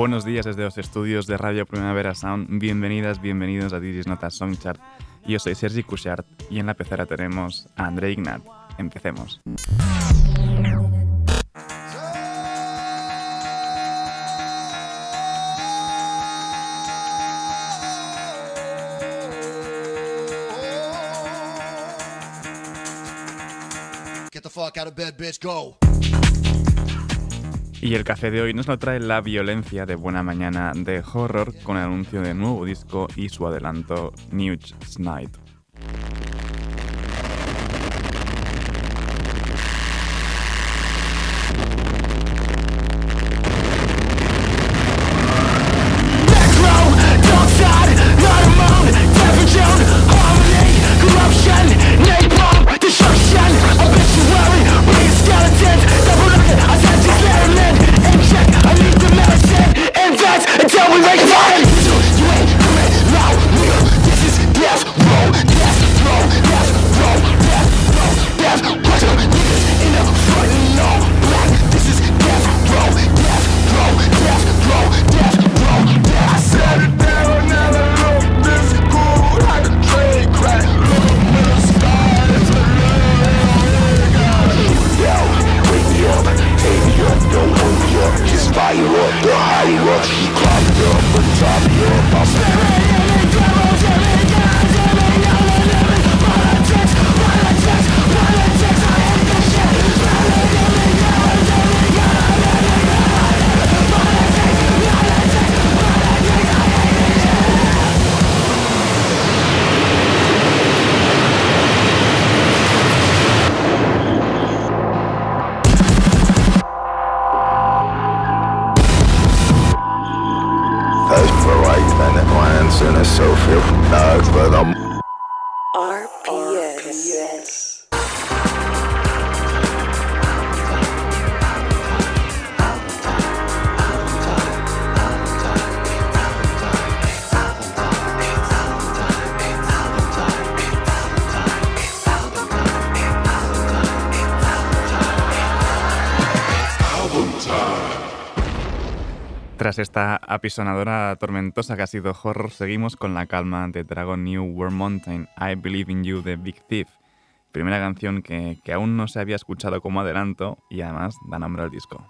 Buenos días desde los estudios de Radio Primavera Sound. Bienvenidas, bienvenidos a Digis Notas Songchart. Yo soy Sergi Cushart y en la pecera tenemos a André Ignat. Empecemos. Get the fuck out of bed, bitch, go! Y el café de hoy nos lo trae La Violencia de Buena Mañana de Horror con el anuncio de nuevo disco y su adelanto Nuge Snide. apisonadora tormentosa que ha sido horror, seguimos con la calma de Dragon New World Mountain, I Believe in You The Big Thief, primera canción que, que aún no se había escuchado como adelanto y además da nombre al disco.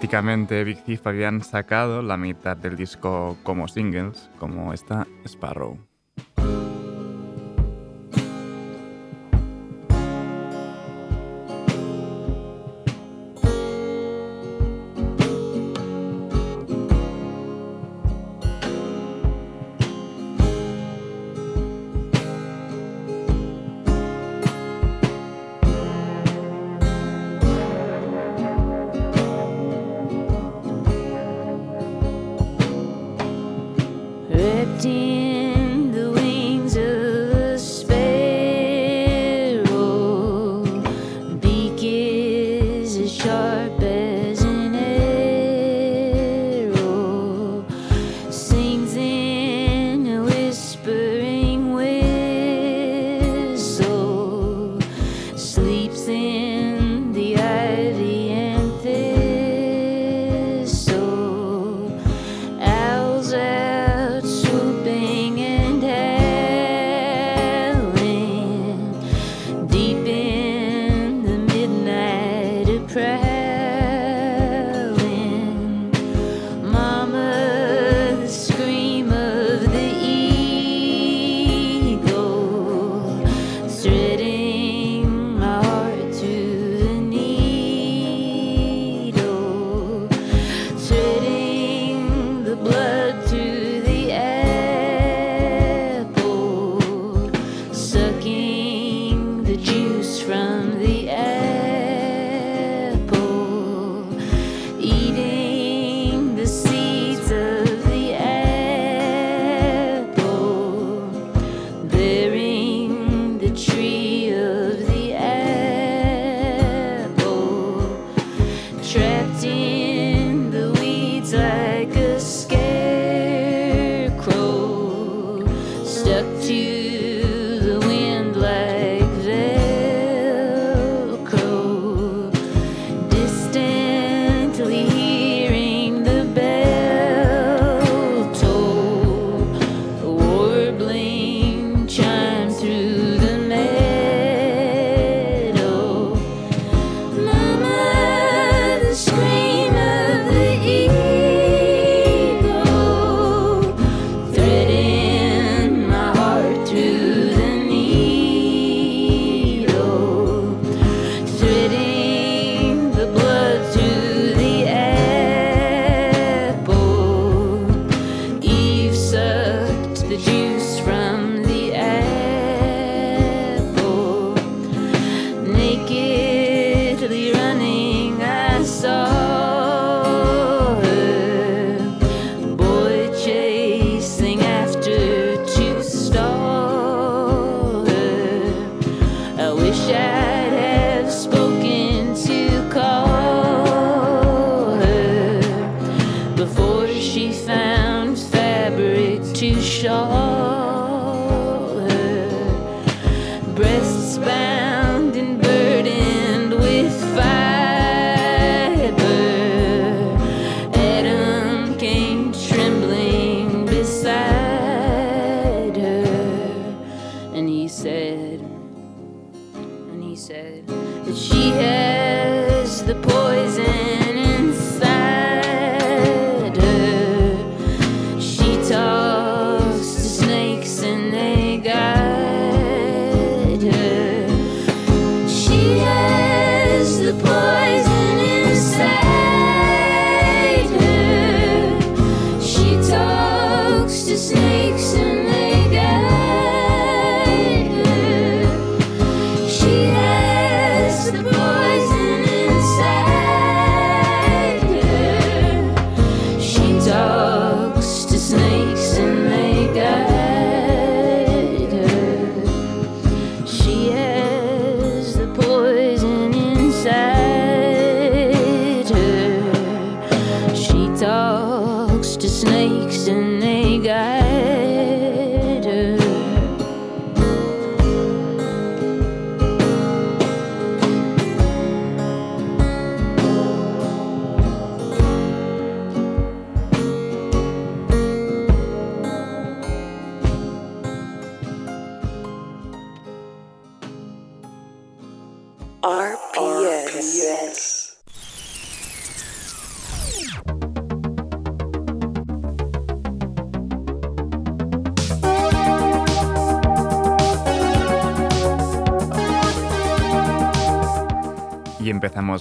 Prácticamente Big Thief habían sacado la mitad del disco como singles, como esta Sparrow.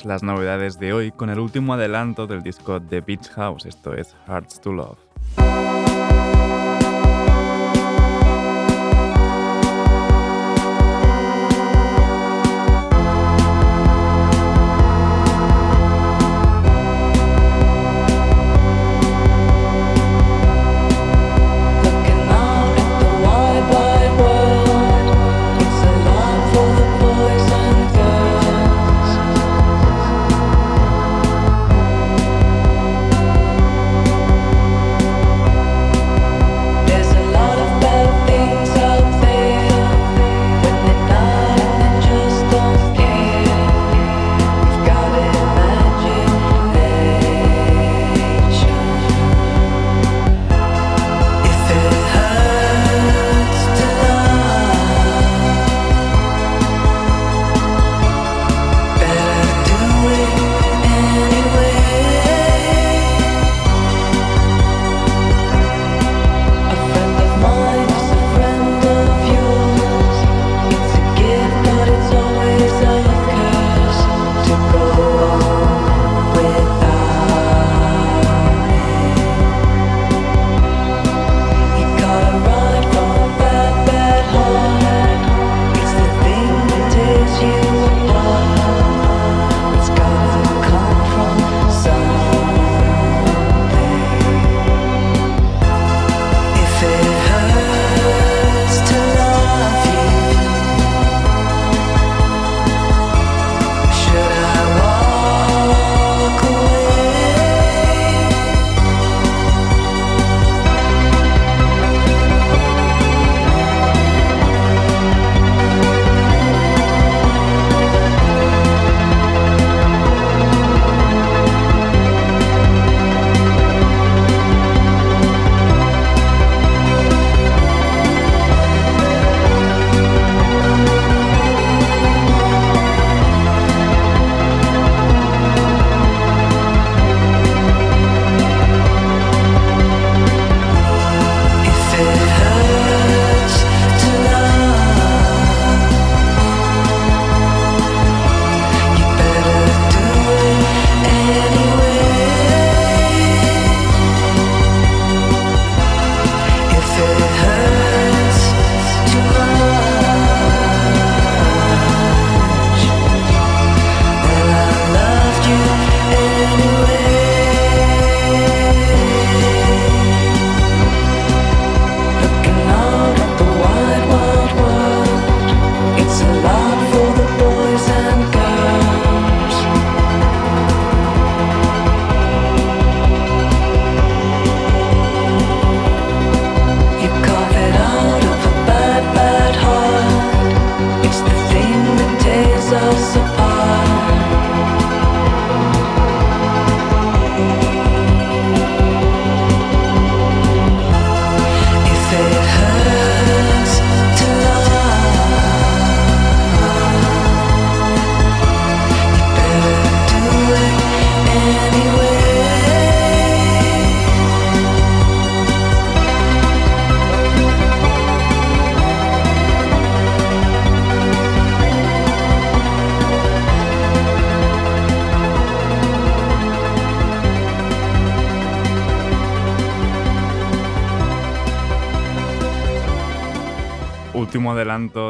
las novedades de hoy con el último adelanto del disco de Beach House, esto es Hearts to Love.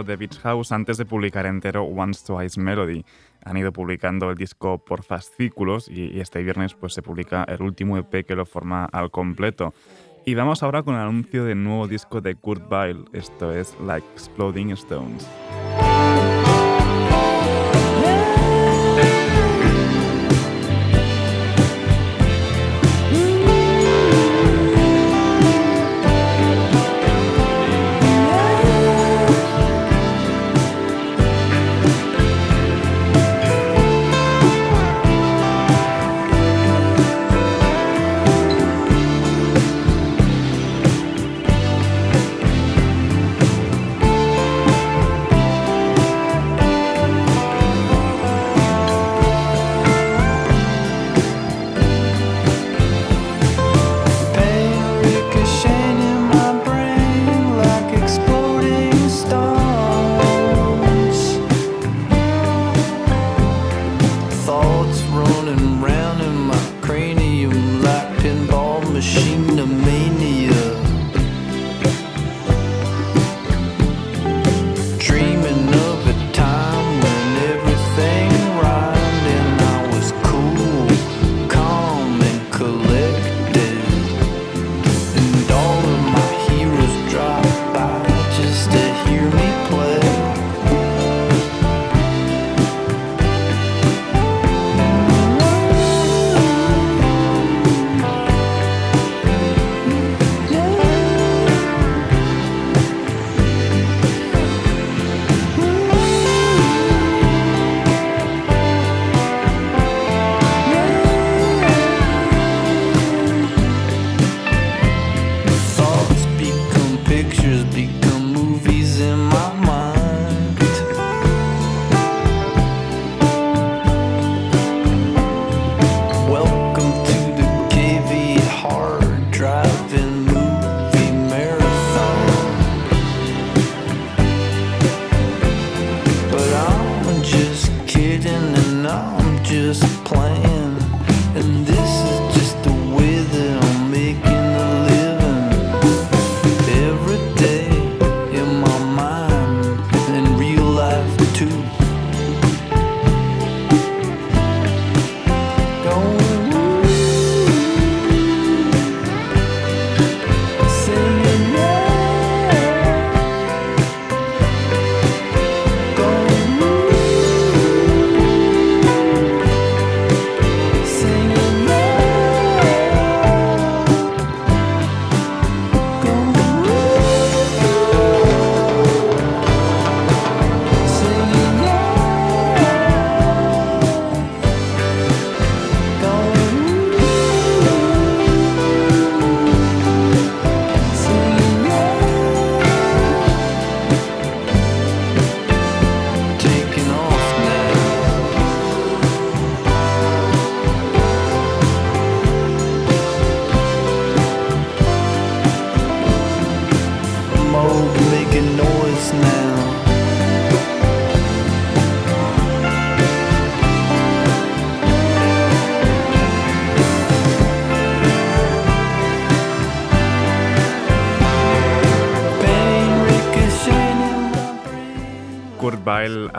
de Beach House antes de publicar entero Once Twice Melody. Han ido publicando el disco por fascículos y, este viernes pues, se publica el último EP que lo forma al completo. Y vamos ahora con el anuncio del nuevo disco de Kurt Vile, esto es Like Exploding Stones.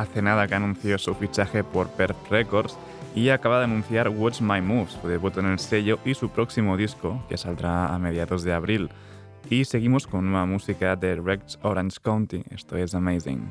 hace nada que anunció su fichaje por Perth Records y acaba de anunciar What's My Move, su debut en el sello y su próximo disco, que saldrá a mediados de abril. Y seguimos con nueva música de Rex Orange County, esto es amazing.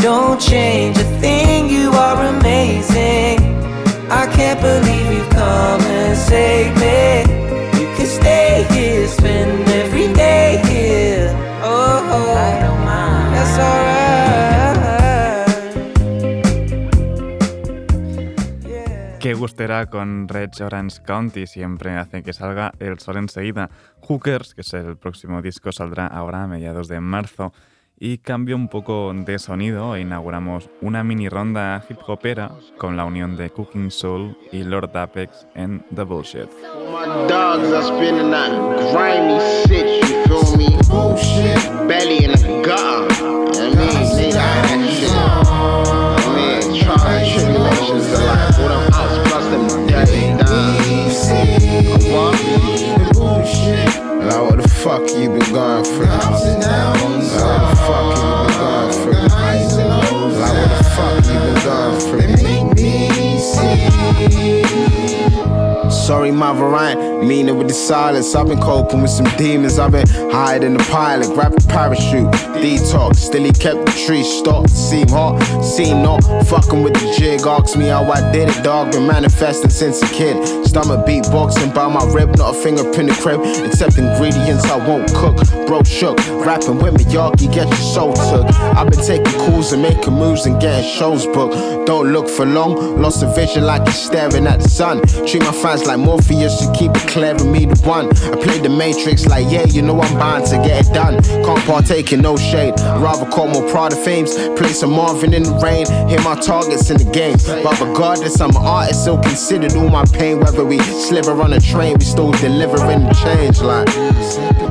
Don't change a thing, you are amazing. I can't believe you've come and saved me. You can stay here, spend every day here. Oh, oh. I don't mind. That's alright. Yeah. Qué con Red Orange County siempre hace que salga el sol enseguida. Hookers, que es el próximo disco, saldrá ahora a mediados de marzo y cambio un poco de sonido e inauguramos una mini ronda hip hopera con la unión de Cooking Soul y Lord Apex en The Bullshit. fuck you been gone for? What the fuck you been gone for? Like, where the fuck you been gone for? Sorry, my variant, meaner with the silence. I've been coping with some demons. I've been hiding the pilot, the parachute, detox. Still he kept the tree stocked. Seem hot, seem not. Fucking with the jig. Ask me how I did it, dog. Been manifesting since a kid. Stomach beatboxing by my rib, not a fingerprint of crib. Except ingredients I won't cook. Bro shook, rapping with me, y'all. You get your soul took. I've been taking calls and making moves and getting shows booked. Don't look for long. Lost a vision like you're staring at the sun. Treat my fans like like Morpheus, you keep declaring me the one. I play the Matrix like, yeah, you know I'm bound to get it done. Can't partake in no shade. Rather call more Prada fames. Play some Marvin in the rain. Hit my targets in the game. But regardless, I'm an artist, so considered all my pain. Whether we sliver on a train, we still delivering the change. Like,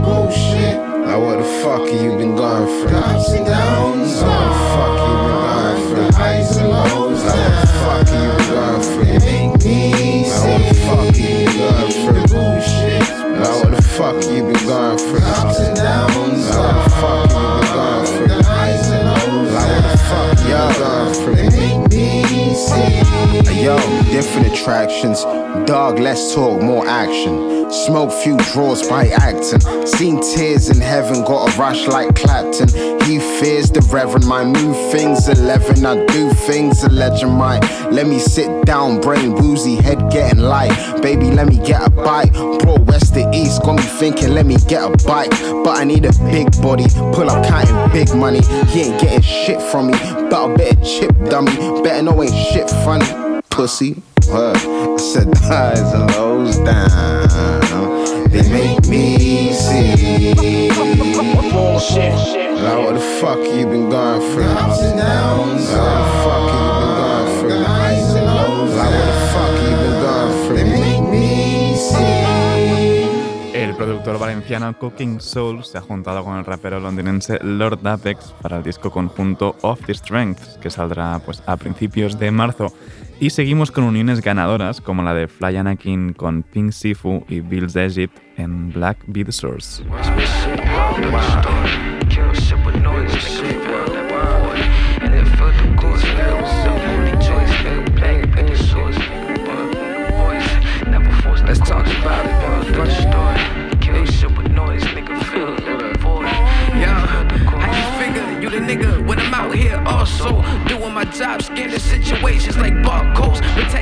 bullshit. Like, what the fuck have you been going through? Ups and downs. What the fuck you out for different attractions. Dog, Less talk, more action. Smoke few draws by acting. Seen tears in heaven, got a rush like Clapton. He fears the Reverend, my new things 11. I do things a legend might. Let me sit down, brain woozy, head getting light. Baby, let me get a bite. Bro, west to east, got me thinking, let me get a bite. But I need a big body, pull up counting big money. He ain't getting shit from me, but I better chip dummy. Better know ain't shit funny, pussy. El productor valenciano Cooking Soul se ha juntado con el rapero londinense Lord Apex para el disco conjunto Of The Strengths que saldrá pues, a principios de marzo y seguimos con uniones ganadoras como la de Fly Anakin con Pink Sifu y Bills Egypt en Black Beat Source. i scared of situations like barcodes.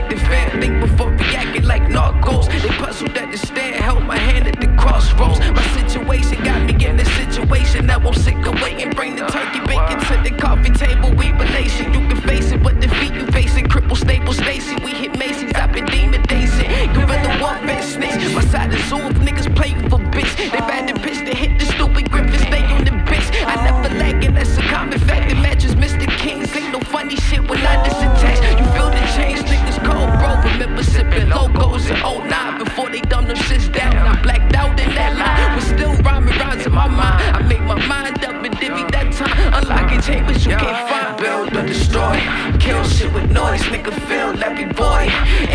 the fan, think before reacting like narcos. They puzzled at the stand, held my hand at the crossroads. My situation got me in a situation that won't sick away and bring the turkey bacon to the coffee table. We relation, you can face it, but defeat you facing. Cripple, staple, Stacy, we hit Macy's. I've been demon dazing. the warfare snakes. My side is zoo if niggas play for bitch. They've the bitch to hit the stupid griffin, stay on the bitch. I never lack, and that's a common fact no funny shit when I disattach. You feel the change, niggas cold, bro. Remember sipping logos in 09 before they dumb them shits down. I blacked out in that line, but still rhyming rhymes in my mind. I make my mind up and divvy time. it, tape, but you yeah. can't find. Build or destroy. Kill shit with noise, nigga. Feel every boy.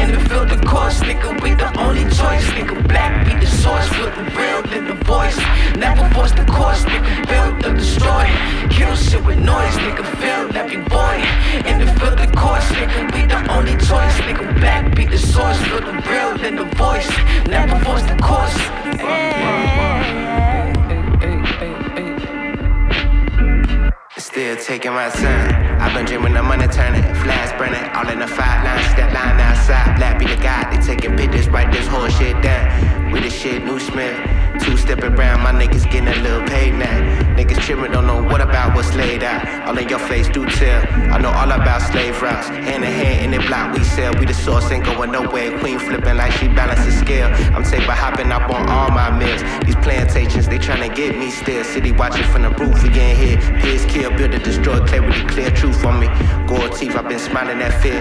In the field of course, nigga. We the only choice, nigga. Black be the source, with the real in the voice. Never force the course, nigga. Build or destroy. Kill shit with noise, nigga. Feel every boy. In the field of course, nigga. We the only choice, nigga. Black be the source, with the real in the voice. Never force the course. Yeah. Still taking my son. I've been dreaming the money turning, flash burning, all in the five line, step line outside. Black be the guy, they taking pictures, write this whole shit down. We the shit, new Smith stepping my niggas getting a little paid now. Niggas children don't know what about what's laid out. All in your face, do tell. I know all about slave routes. Hand in hand in the block, we sell. We the source, ain't going nowhere. Queen flipping like she balances scale. I'm by hopping up on all my meals. These plantations, they trying to get me still. City watching from the roof, we in here. Piss, kill, build it, destroy. Clarity, clear truth on me. Gold teeth, I've been smiling at fear.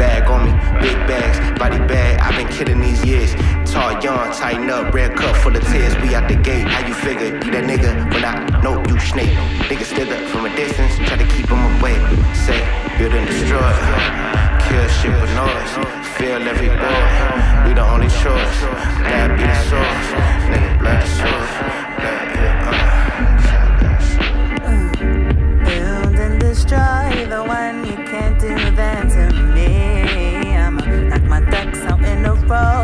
Bag on me, big bags, body bag. I've been killing these years. Guitar yarn, tighten up, red cup full of tears. We out the gate. How you figure? You that nigga? but I know you snake. Nigga up from a distance, try to keep him away. Say, build and destroy. Kill shit with noise. Feel every boy. We the only choice. That be the source. Nigga, blood the source. Uh. Destroy the one you can't do that to me. I'ma knock my ducks out in a row.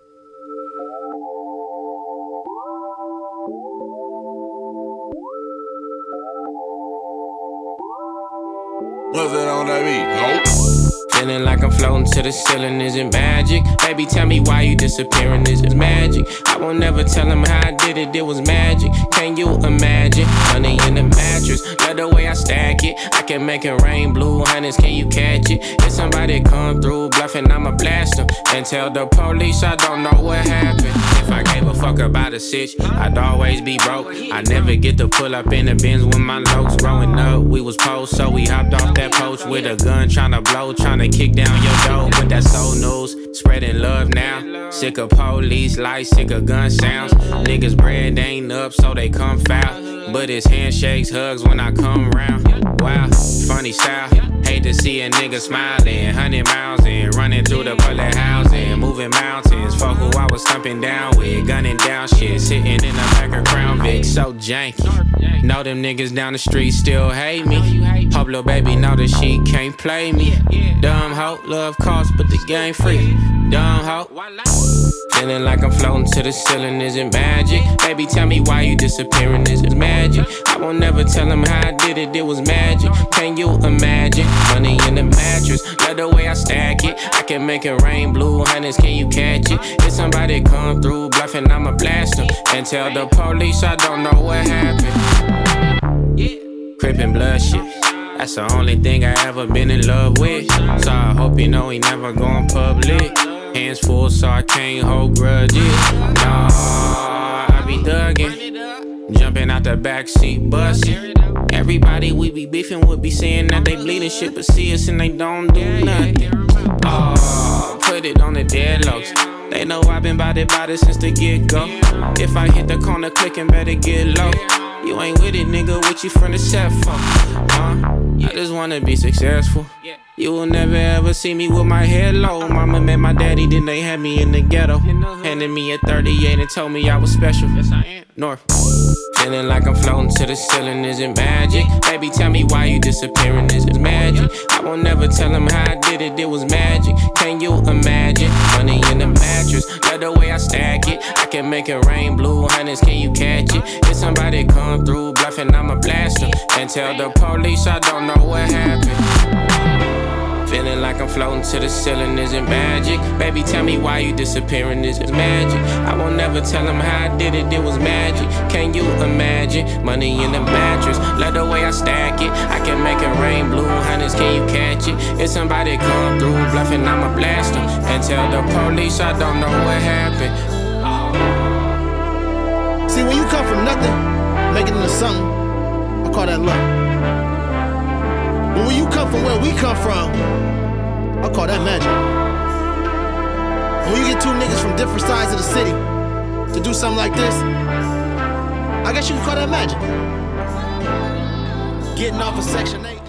Was it on that beat? Nope. Feeling like I'm floating to the ceiling, is it magic? Baby, tell me why you disappearing, is it magic? I won't never tell them how I did it, it was magic. Can you imagine? Money in the mattress, love the way I stack it. I can make it rain, blue honey, can you catch it? somebody come through bluffing, I'ma blast And tell the police I don't know what happened. If I gave a fuck about a sitch, I'd always be broke. I never get to pull up in the bins with my locs. Growing up, we was post, so we hopped off that post with a gun, to blow, to kick down your door. But that's old news, spreading love now. Sick of police lights, sick of gun sounds. Niggas bread ain't up, so they come foul. But it's handshakes, hugs when I come round. Wow, funny style. Hate to see a nigga smiling. Hundred miles in, running through the bullet housing. Moving mountains, fuck who I was thumping down with. Gunning down shit, sitting in the back of Crown Vic. So janky. Know them niggas down the street still hate me. Pablo baby know that she can't play me. Dumb hoe, love cost, but the game free dumb hoe. Feeling like I'm floating to the ceiling, is it magic? Baby, tell me why you disappearing, is it magic? I won't never tell them how I did it, it was magic. Can you imagine? Money in the mattress, love the way I stack it. I can make it rain blue, honey, can you catch it? If somebody come through bluffing, I'ma blast them. And tell the police I don't know what happened. Crippin' blood shit. That's the only thing I ever been in love with. So I hope you know he never going public. Hands full, so I can't hold grudges. Nah, I be thugging, Jumping out the backseat busting. Everybody we be beefing would be saying that they bleeding shit, but see us and they don't do nothing. Oh, put it on the deadlocks. They know I've been body body since the get go. If I hit the corner, clickin', better get low. You ain't with it, nigga. What you from the set for? Huh? I just wanna be successful. You will never ever see me with my head low. Mama met my daddy, then they had me in the ghetto. Handed me a 38 and told me I was special. Yes, I am. North. Feeling like I'm floating to the ceiling, is it magic? Baby, tell me why you disappearing, is it magic? I won't never tell him how I did it, it was magic. Can you imagine? Money in the mattress, love the way I stack it. I can make it rain blue, honest, can you catch it? If somebody come through bluffing, I'ma blast And tell the police I don't know what happened. Feeling like I'm floating to the ceiling, is not magic? Baby, tell me why you disappearing, is it magic? I won't never tell them how I did it, it was magic. Can you imagine? Money in the mattress, love the way I stack it. I can make it rain blue, honey, can you catch it? If somebody come through bluffing, I'm a blaster. And tell the police I don't know what happened. See, when you come from nothing, make it into something, I call that luck. But when you come from where we come from, I call that magic. when you get two niggas from different sides of the city to do something like this, I guess you can call that magic. Getting off of Section 8.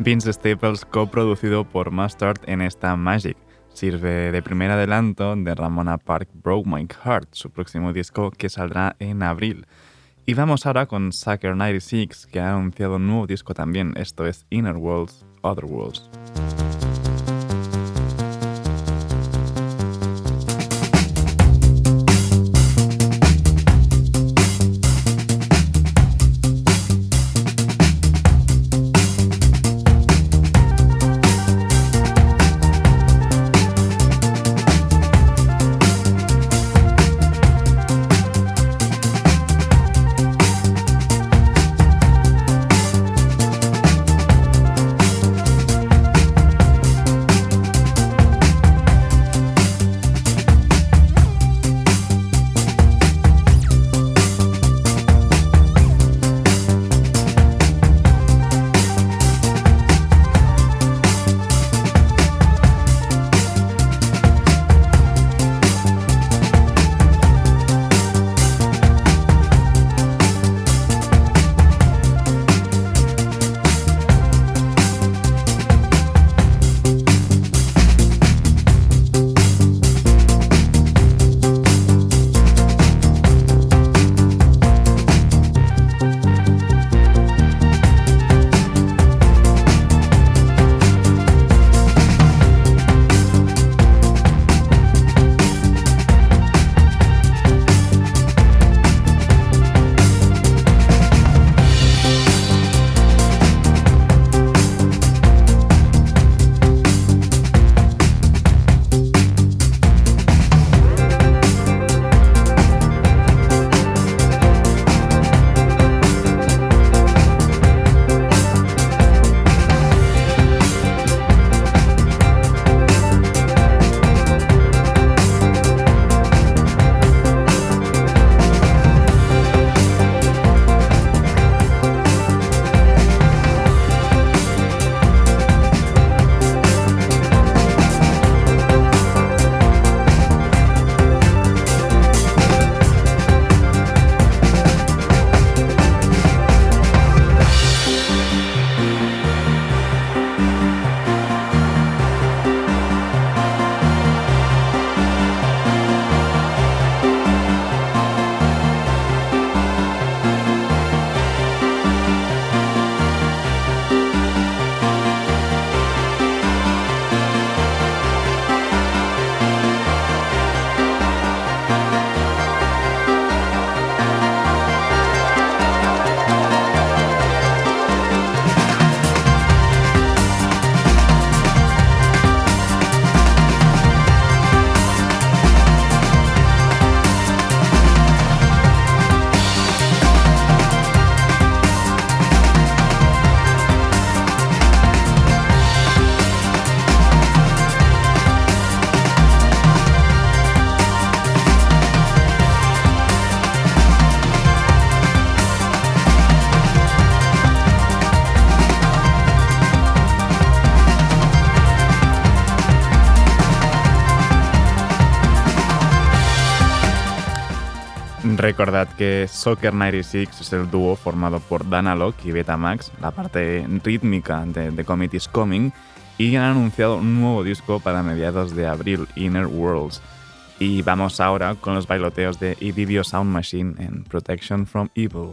Vince Staples, coproducido por Mustard en esta Magic, sirve de primer adelanto de Ramona Park Broke My Heart, su próximo disco que saldrá en abril. Y vamos ahora con Sucker 96, que ha anunciado un nuevo disco también, esto es Inner Worlds, Other Worlds. Recordad que Soccer 96 es el dúo formado por Danalog y Betamax, la parte rítmica de The Comet is Coming, y han anunciado un nuevo disco para mediados de abril, Inner Worlds. Y vamos ahora con los bailoteos de Idibio Sound Machine en Protection from Evil.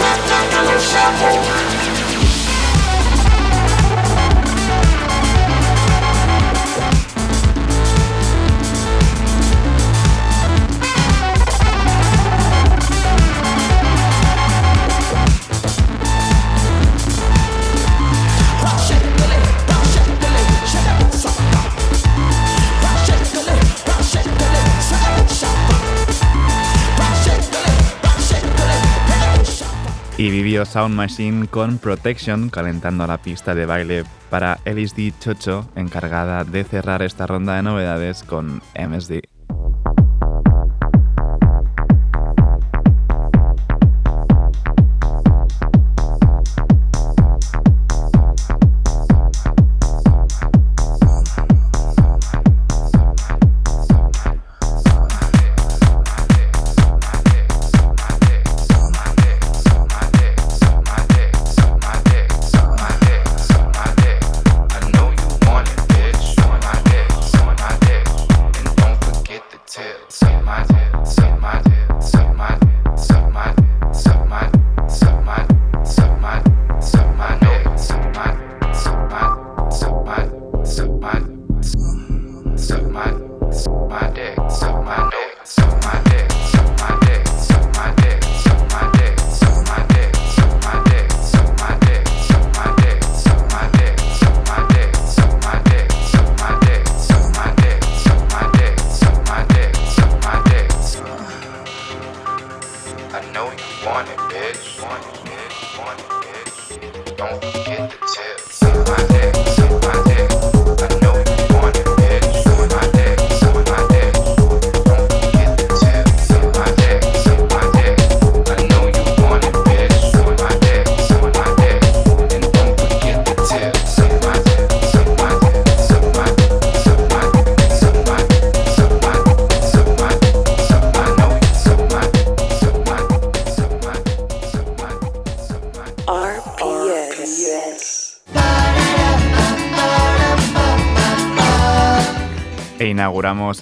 Not that kind of shuffle y vivió Sound Machine con Protection calentando la pista de baile para LSD Chocho, encargada de cerrar esta ronda de novedades con MSD.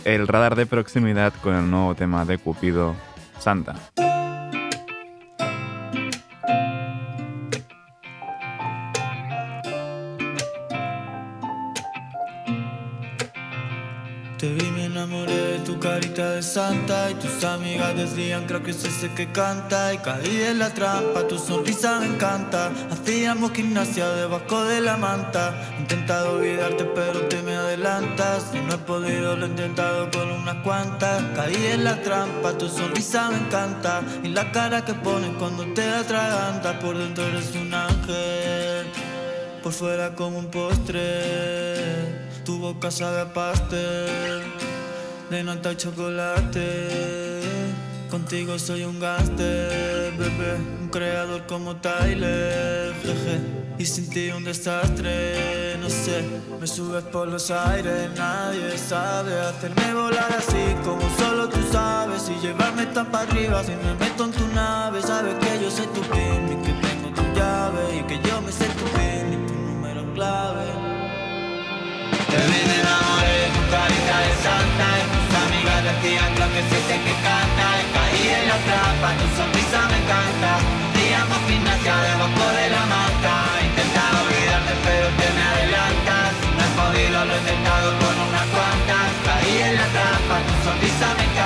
el radar de proximidad con el nuevo tema de Cupido, Santa. Te vi, me enamoré de tu carita de santa Y tus amigas decían, creo que ese que canta Y caí en la trampa, tu sonrisa me encanta Hacíamos gimnasia debajo de la manta Intentado olvidarte pero te si no he podido, lo he intentado con unas cuantas Caí en la trampa, tu sonrisa me encanta Y la cara que pones cuando te atragantas Por dentro eres un ángel Por fuera como un postre Tu boca sabe a pastel De nata chocolate Contigo soy un gaste, bebé Un creador como Tyler, jeje y sin ti un desastre, no sé Me subes por los aires, nadie sabe Hacerme volar así como solo tú sabes Y llevarme tan para arriba si me meto en tu nave Sabes que yo soy tu pin y que tengo tu llave Y que yo me sé tu pin y tu número clave Te vi tu carita de santa Y tus amigas decían lo que se que canta Caí en la trampa, tu sonrisa me encanta amo gimnasia precisamente.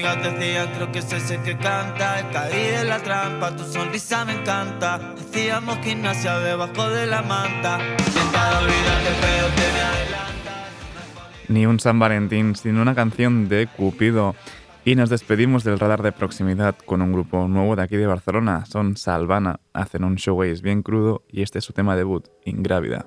que que canta. la trampa, tu debajo de la manta. Ni un San Valentín, sino una canción de Cupido. Y nos despedimos del radar de proximidad con un grupo nuevo de aquí de Barcelona. Son Salvana, hacen un showcase bien crudo y este es su tema debut, Ingrávida.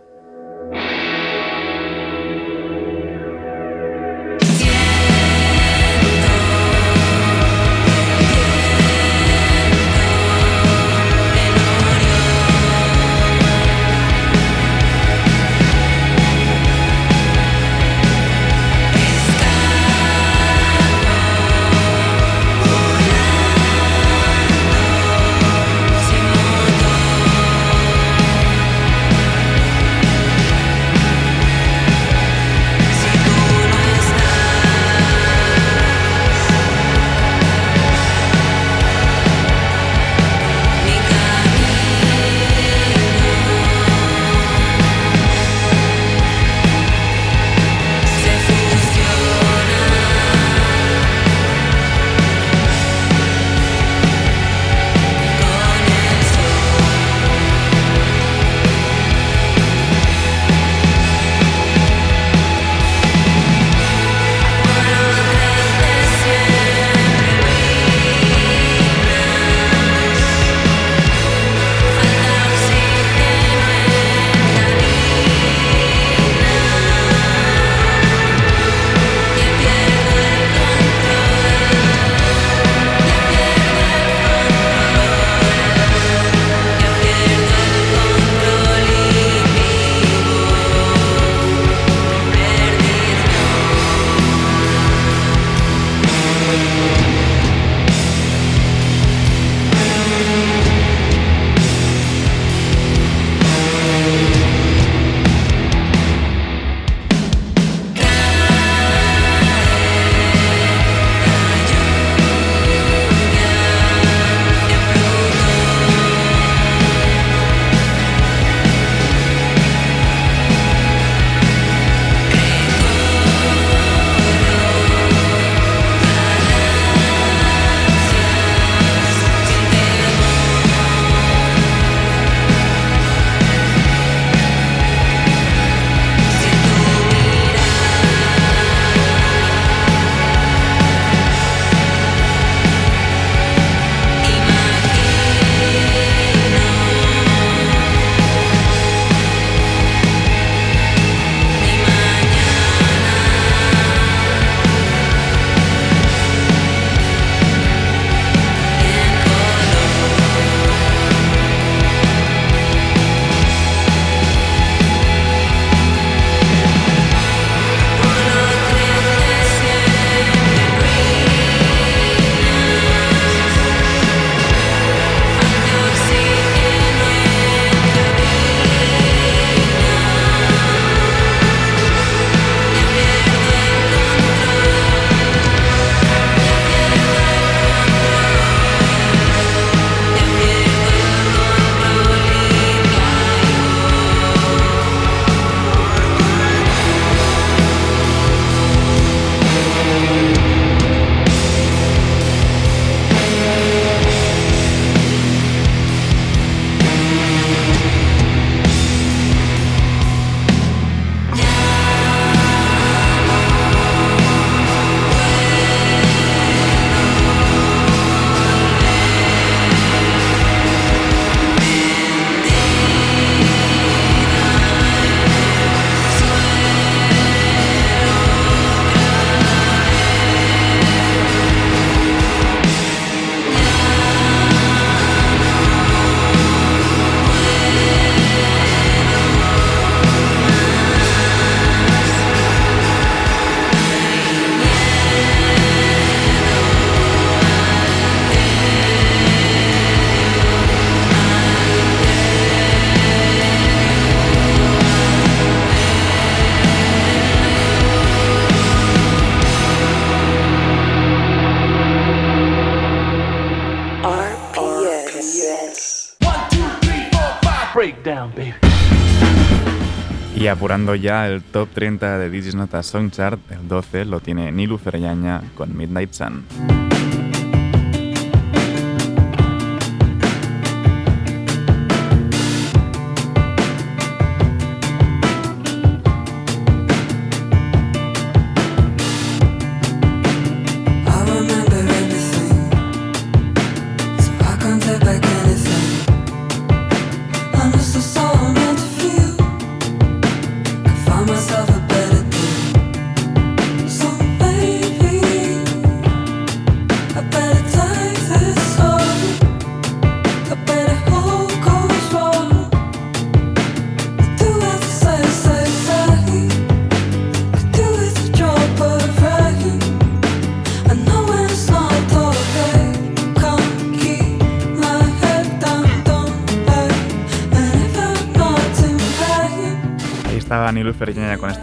apurando ya el top 30 de Digis Nota Song Chart, el 12 lo tiene Nilu Ferriaña con Midnight Sun.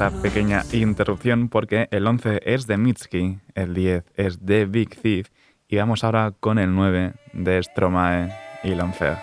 pequeña interrupción porque el 11 es de Mitski, el 10 es de Big Thief y vamos ahora con el 9 de Stromae y Lancea.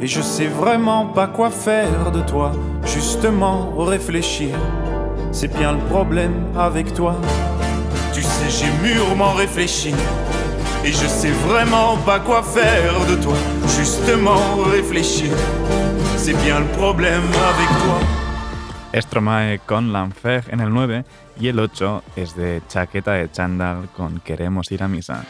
Et je sais vraiment pas quoi faire de toi, justement réfléchir. C'est bien le problème avec toi. Tu sais, j'ai mûrement réfléchi. Et je sais vraiment pas quoi faire de toi, justement réfléchir. C'est bien le problème avec toi. Estromae con l'enfer en el 9 y el 8 es de Chaqueta de Chandal con Queremos ir a misa.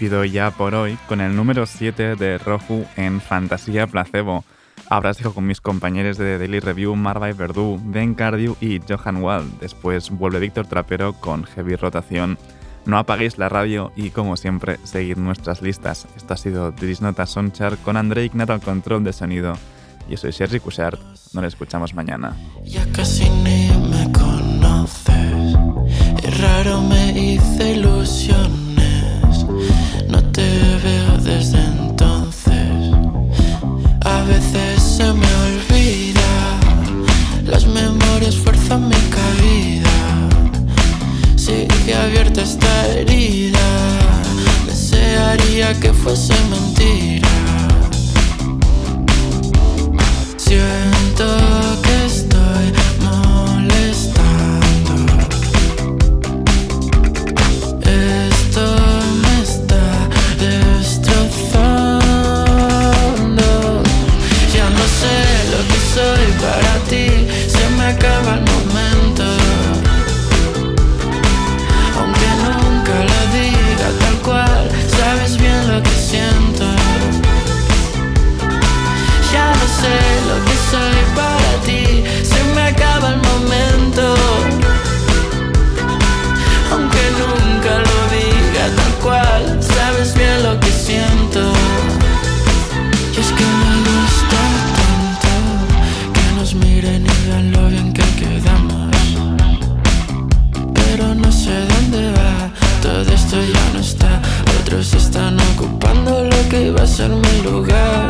despido ya por hoy con el número 7 de Roju en Fantasía Placebo. Habrás sido con mis compañeros de Daily Review, Marvai Verdú, Ben Cardiu y Johan Wald. Después vuelve Víctor Trapero con Heavy Rotación. No apaguéis la radio y, como siempre, seguid nuestras listas. Esto ha sido Disnota Sonchar con André Ignato al control de sonido. y soy Sergi Cushart. Nos escuchamos mañana. Ya casi ni me conoces. Raro me hice Las memorias fuerzan mi cabida. Sigue abierta esta herida. Desearía que fuese mentira. Siento. Ya no sé lo que soy. ser mi lugar.